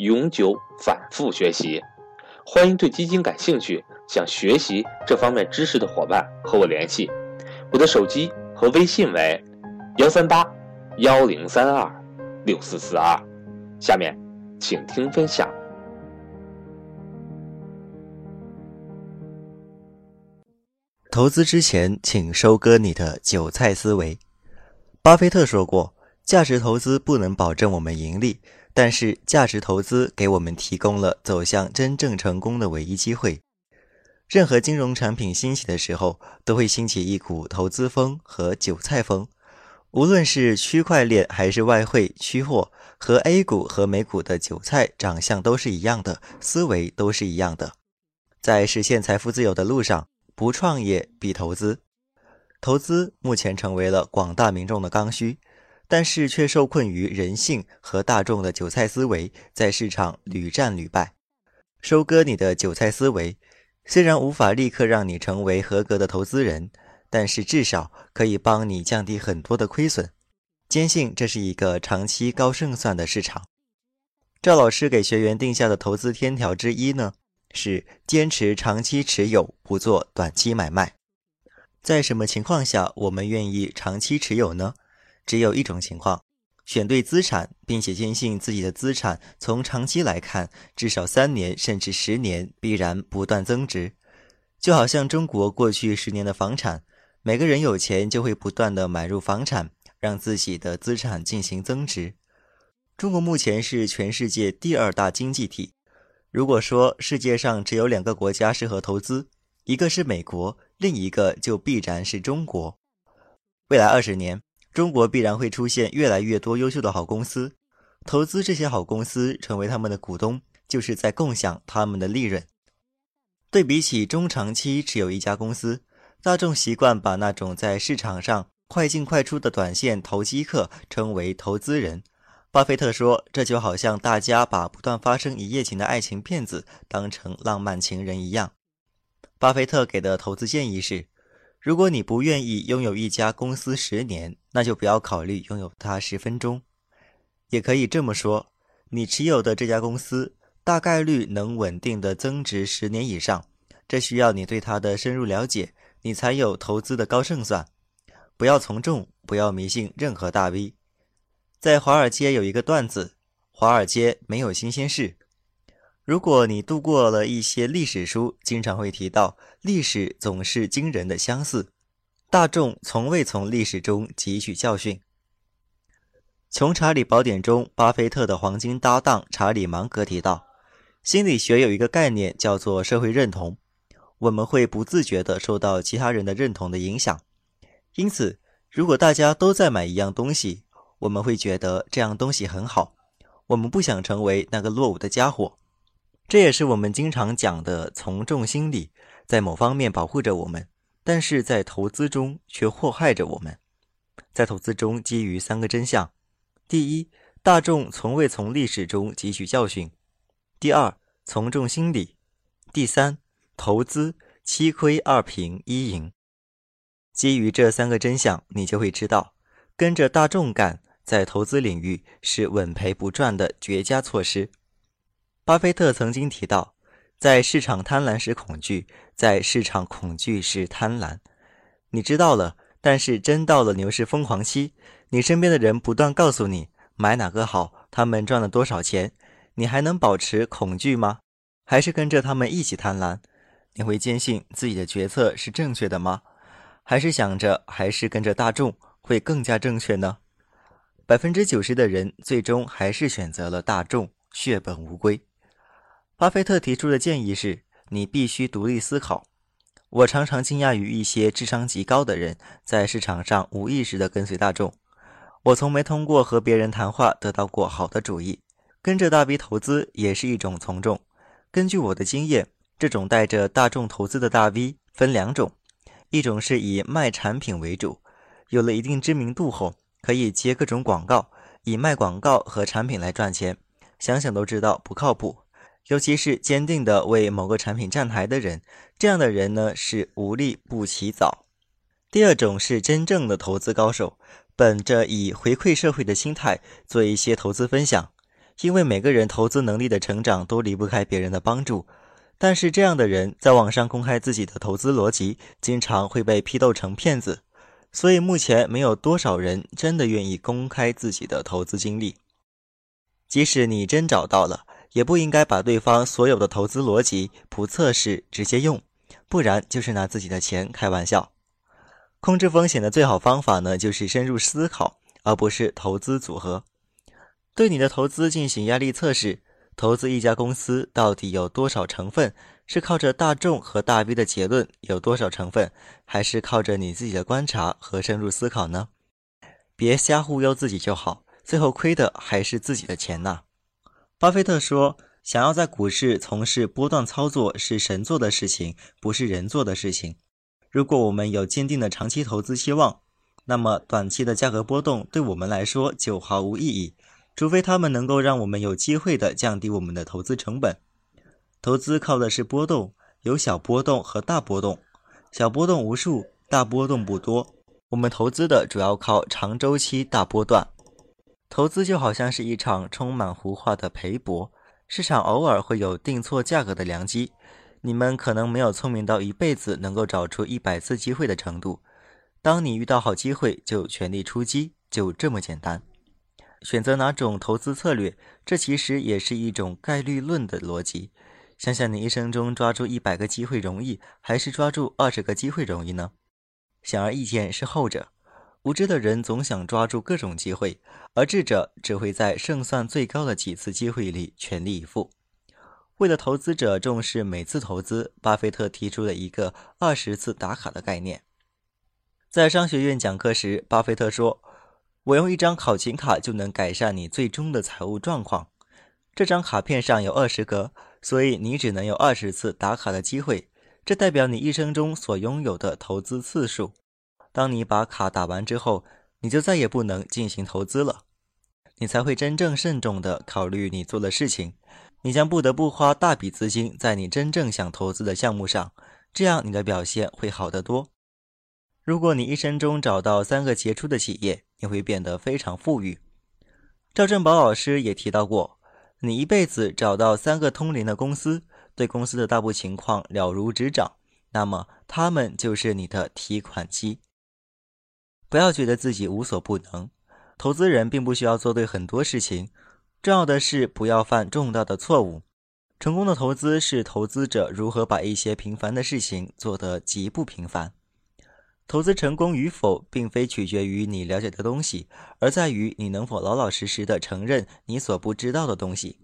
永久反复学习。欢迎对基金感兴趣、想学习这方面知识的伙伴和我联系。我的手机和微信为幺三八幺零三二六四四二。下面，请听分享。投资之前，请收割你的韭菜思维。巴菲特说过：“价值投资不能保证我们盈利，但是价值投资给我们提供了走向真正成功的唯一机会。”任何金融产品兴起的时候，都会兴起一股投资风和韭菜风。无论是区块链还是外汇、期货，和 A 股和美股的韭菜长相都是一样的，思维都是一样的。在实现财富自由的路上。不创业必投资，投资目前成为了广大民众的刚需，但是却受困于人性和大众的韭菜思维，在市场屡战屡败。收割你的韭菜思维，虽然无法立刻让你成为合格的投资人，但是至少可以帮你降低很多的亏损。坚信这是一个长期高胜算的市场。赵老师给学员定下的投资天条之一呢？是坚持长期持有，不做短期买卖。在什么情况下我们愿意长期持有呢？只有一种情况：选对资产，并且坚信自己的资产从长期来看，至少三年甚至十年必然不断增值。就好像中国过去十年的房产，每个人有钱就会不断的买入房产，让自己的资产进行增值。中国目前是全世界第二大经济体。如果说世界上只有两个国家适合投资，一个是美国，另一个就必然是中国。未来二十年，中国必然会出现越来越多优秀的好公司，投资这些好公司，成为他们的股东，就是在共享他们的利润。对比起中长期持有一家公司，大众习惯把那种在市场上快进快出的短线投机客称为投资人。巴菲特说：“这就好像大家把不断发生一夜情的爱情骗子当成浪漫情人一样。”巴菲特给的投资建议是：如果你不愿意拥有一家公司十年，那就不要考虑拥有它十分钟。也可以这么说，你持有的这家公司大概率能稳定的增值十年以上，这需要你对它的深入了解，你才有投资的高胜算。不要从众，不要迷信任何大 V。在华尔街有一个段子：华尔街没有新鲜事。如果你读过了一些历史书，经常会提到历史总是惊人的相似。大众从未从历史中汲取教训。《穷查理宝典》中，巴菲特的黄金搭档查理芒格提到，心理学有一个概念叫做社会认同。我们会不自觉地受到其他人的认同的影响，因此，如果大家都在买一样东西，我们会觉得这样东西很好，我们不想成为那个落伍的家伙。这也是我们经常讲的从众心理，在某方面保护着我们，但是在投资中却祸害着我们。在投资中，基于三个真相：第一，大众从未从历史中汲取教训；第二，从众心理；第三，投资七亏二平一赢。基于这三个真相，你就会知道，跟着大众干。在投资领域是稳赔不赚的绝佳措施。巴菲特曾经提到，在市场贪婪时恐惧，在市场恐惧时贪婪。你知道了，但是真到了牛市疯狂期，你身边的人不断告诉你买哪个好，他们赚了多少钱，你还能保持恐惧吗？还是跟着他们一起贪婪？你会坚信自己的决策是正确的吗？还是想着还是跟着大众会更加正确呢？百分之九十的人最终还是选择了大众，血本无归。巴菲特提出的建议是：你必须独立思考。我常常惊讶于一些智商极高的人在市场上无意识地跟随大众。我从没通过和别人谈话得到过好的主意。跟着大 V 投资也是一种从众，根据我的经验，这种带着大众投资的大 V 分两种，一种是以卖产品为主，有了一定知名度后，可以接各种广告，以卖广告和产品来赚钱，想想都知道不靠谱。尤其是坚定的为某个产品站台的人，这样的人呢是无利不起早。第二种是真正的投资高手，本着以回馈社会的心态做一些投资分享。因为每个人投资能力的成长都离不开别人的帮助，但是这样的人在网上公开自己的投资逻辑，经常会被批斗成骗子。所以目前没有多少人真的愿意公开自己的投资经历。即使你真找到了，也不应该把对方所有的投资逻辑不测试直接用，不然就是拿自己的钱开玩笑。控制风险的最好方法呢，就是深入思考，而不是投资组合。对你的投资进行压力测试，投资一家公司到底有多少成分是靠着大众和大 V 的结论，有多少成分还是靠着你自己的观察和深入思考呢？别瞎忽悠自己就好，最后亏的还是自己的钱呐。巴菲特说：“想要在股市从事波段操作是神做的事情，不是人做的事情。如果我们有坚定的长期投资期望，那么短期的价格波动对我们来说就毫无意义。”除非他们能够让我们有机会的降低我们的投资成本。投资靠的是波动，有小波动和大波动，小波动无数，大波动不多。我们投资的主要靠长周期大波段。投资就好像是一场充满胡话的赔博，市场偶尔会有定错价格的良机。你们可能没有聪明到一辈子能够找出一百次机会的程度。当你遇到好机会，就全力出击，就这么简单。选择哪种投资策略，这其实也是一种概率论的逻辑。想想你一生中抓住一百个机会容易，还是抓住二十个机会容易呢？显而易见是后者。无知的人总想抓住各种机会，而智者只会在胜算最高的几次机会里全力以赴。为了投资者重视每次投资，巴菲特提出了一个二十次打卡的概念。在商学院讲课时，巴菲特说。我用一张考勤卡就能改善你最终的财务状况。这张卡片上有二十格，所以你只能有二十次打卡的机会。这代表你一生中所拥有的投资次数。当你把卡打完之后，你就再也不能进行投资了。你才会真正慎重地考虑你做的事情。你将不得不花大笔资金在你真正想投资的项目上，这样你的表现会好得多。如果你一生中找到三个杰出的企业，你会变得非常富裕。赵振宝老师也提到过，你一辈子找到三个通灵的公司，对公司的大部情况了如指掌，那么他们就是你的提款机。不要觉得自己无所不能，投资人并不需要做对很多事情，重要的是不要犯重大的错误。成功的投资是投资者如何把一些平凡的事情做得极不平凡。投资成功与否，并非取决于你了解的东西，而在于你能否老老实实的承认你所不知道的东西。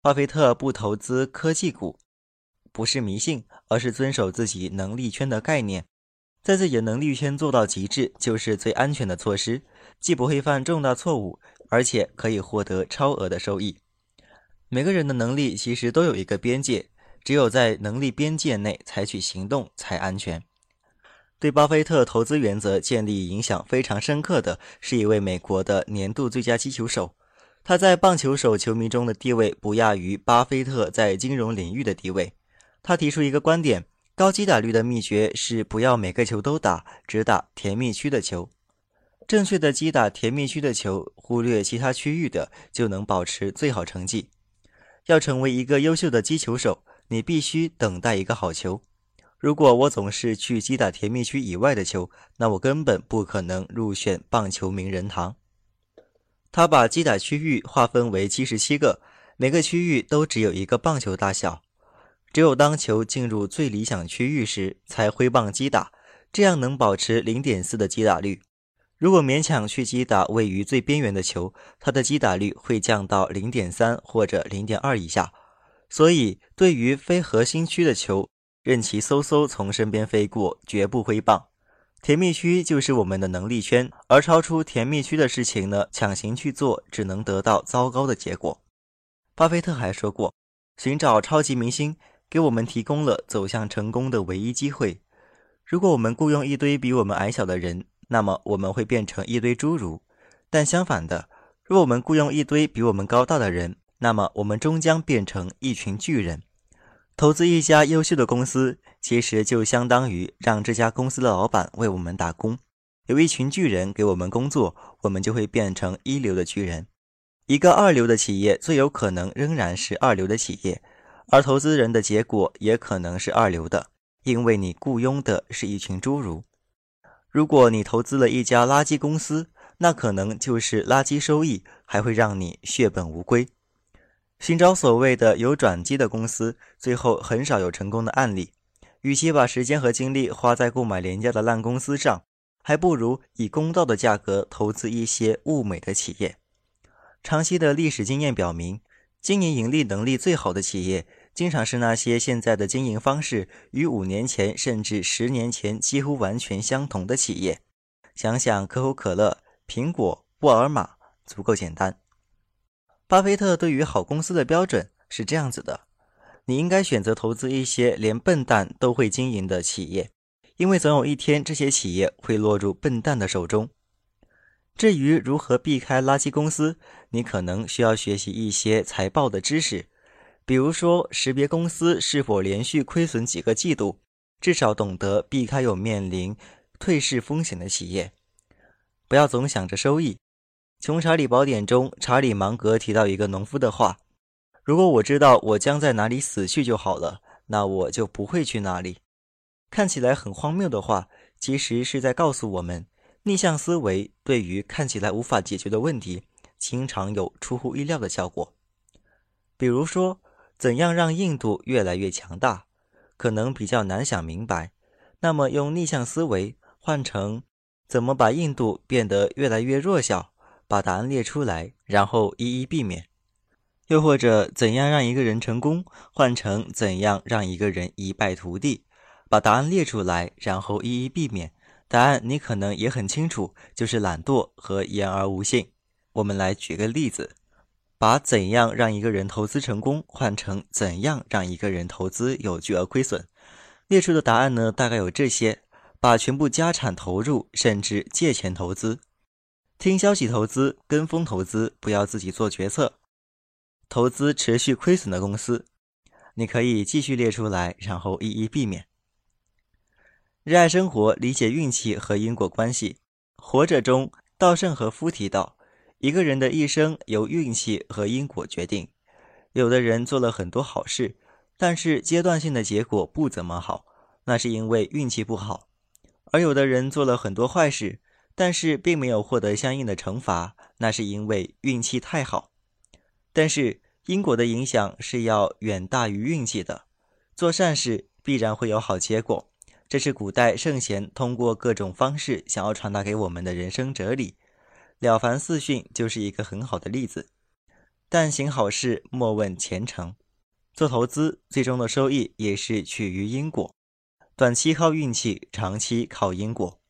巴菲特不投资科技股，不是迷信，而是遵守自己能力圈的概念，在自己的能力圈做到极致，就是最安全的措施，既不会犯重大错误，而且可以获得超额的收益。每个人的能力其实都有一个边界，只有在能力边界内采取行动才安全。对巴菲特投资原则建立影响非常深刻的是一位美国的年度最佳击球手，他在棒球手球迷中的地位不亚于巴菲特在金融领域的地位。他提出一个观点：高击打率的秘诀是不要每个球都打，只打甜蜜区的球。正确的击打甜蜜区的球，忽略其他区域的，就能保持最好成绩。要成为一个优秀的击球手，你必须等待一个好球。如果我总是去击打甜蜜区以外的球，那我根本不可能入选棒球名人堂。他把击打区域划分为七十七个，每个区域都只有一个棒球大小。只有当球进入最理想区域时，才挥棒击打，这样能保持零点四的击打率。如果勉强去击打位于最边缘的球，它的击打率会降到零点三或者零点二以下。所以，对于非核心区的球，任其嗖嗖从身边飞过，绝不挥棒。甜蜜区就是我们的能力圈，而超出甜蜜区的事情呢，强行去做，只能得到糟糕的结果。巴菲特还说过，寻找超级明星，给我们提供了走向成功的唯一机会。如果我们雇佣一堆比我们矮小的人，那么我们会变成一堆侏儒；但相反的，若我们雇佣一堆比我们高大的人，那么我们终将变成一群巨人。投资一家优秀的公司，其实就相当于让这家公司的老板为我们打工。有一群巨人给我们工作，我们就会变成一流的巨人。一个二流的企业最有可能仍然是二流的企业，而投资人的结果也可能是二流的，因为你雇佣的是一群侏儒。如果你投资了一家垃圾公司，那可能就是垃圾收益，还会让你血本无归。寻找所谓的有转机的公司，最后很少有成功的案例。与其把时间和精力花在购买廉价的烂公司上，还不如以公道的价格投资一些物美的企业。长期的历史经验表明，经营盈利能力最好的企业，经常是那些现在的经营方式与五年前甚至十年前几乎完全相同的企业。想想可口可乐、苹果、沃尔玛，足够简单。巴菲特对于好公司的标准是这样子的：你应该选择投资一些连笨蛋都会经营的企业，因为总有一天这些企业会落入笨蛋的手中。至于如何避开垃圾公司，你可能需要学习一些财报的知识，比如说识别公司是否连续亏损几个季度，至少懂得避开有面临退市风险的企业。不要总想着收益。《穷查理宝典》中，查理芒格提到一个农夫的话：“如果我知道我将在哪里死去就好了，那我就不会去那里。”看起来很荒谬的话，其实是在告诉我们。逆向思维对于看起来无法解决的问题，经常有出乎意料的效果。比如说，怎样让印度越来越强大，可能比较难想明白。那么，用逆向思维换成怎么把印度变得越来越弱小，把答案列出来，然后一一避免。又或者，怎样让一个人成功，换成怎样让一个人一败涂地，把答案列出来，然后一一避免。答案你可能也很清楚，就是懒惰和言而无信。我们来举个例子，把怎样让一个人投资成功换成怎样让一个人投资有巨额亏损，列出的答案呢，大概有这些：把全部家产投入，甚至借钱投资；听消息投资，跟风投资，不要自己做决策；投资持续亏损的公司。你可以继续列出来，然后一一避免。热爱生活，理解运气和因果关系。活着中，稻盛和夫提到，一个人的一生由运气和因果决定。有的人做了很多好事，但是阶段性的结果不怎么好，那是因为运气不好；而有的人做了很多坏事，但是并没有获得相应的惩罚，那是因为运气太好。但是因果的影响是要远大于运气的，做善事必然会有好结果。这是古代圣贤通过各种方式想要传达给我们的人生哲理，《了凡四训》就是一个很好的例子。但行好事，莫问前程。做投资，最终的收益也是取于因果，短期靠运气，长期靠因果。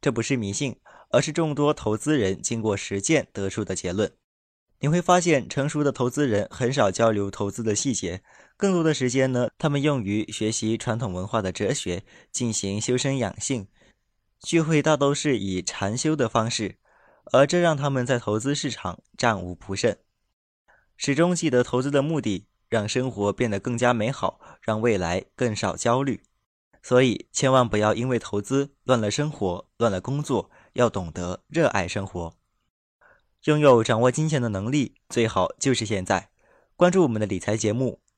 这不是迷信，而是众多投资人经过实践得出的结论。你会发现，成熟的投资人很少交流投资的细节，更多的时间呢，他们用于学习传统文化的哲学，进行修身养性。聚会大都是以禅修的方式，而这让他们在投资市场战无不胜。始终记得投资的目的，让生活变得更加美好，让未来更少焦虑。所以，千万不要因为投资乱了生活，乱了工作，要懂得热爱生活。拥有掌握金钱的能力，最好就是现在。关注我们的理财节目，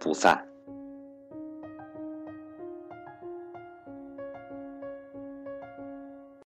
不散。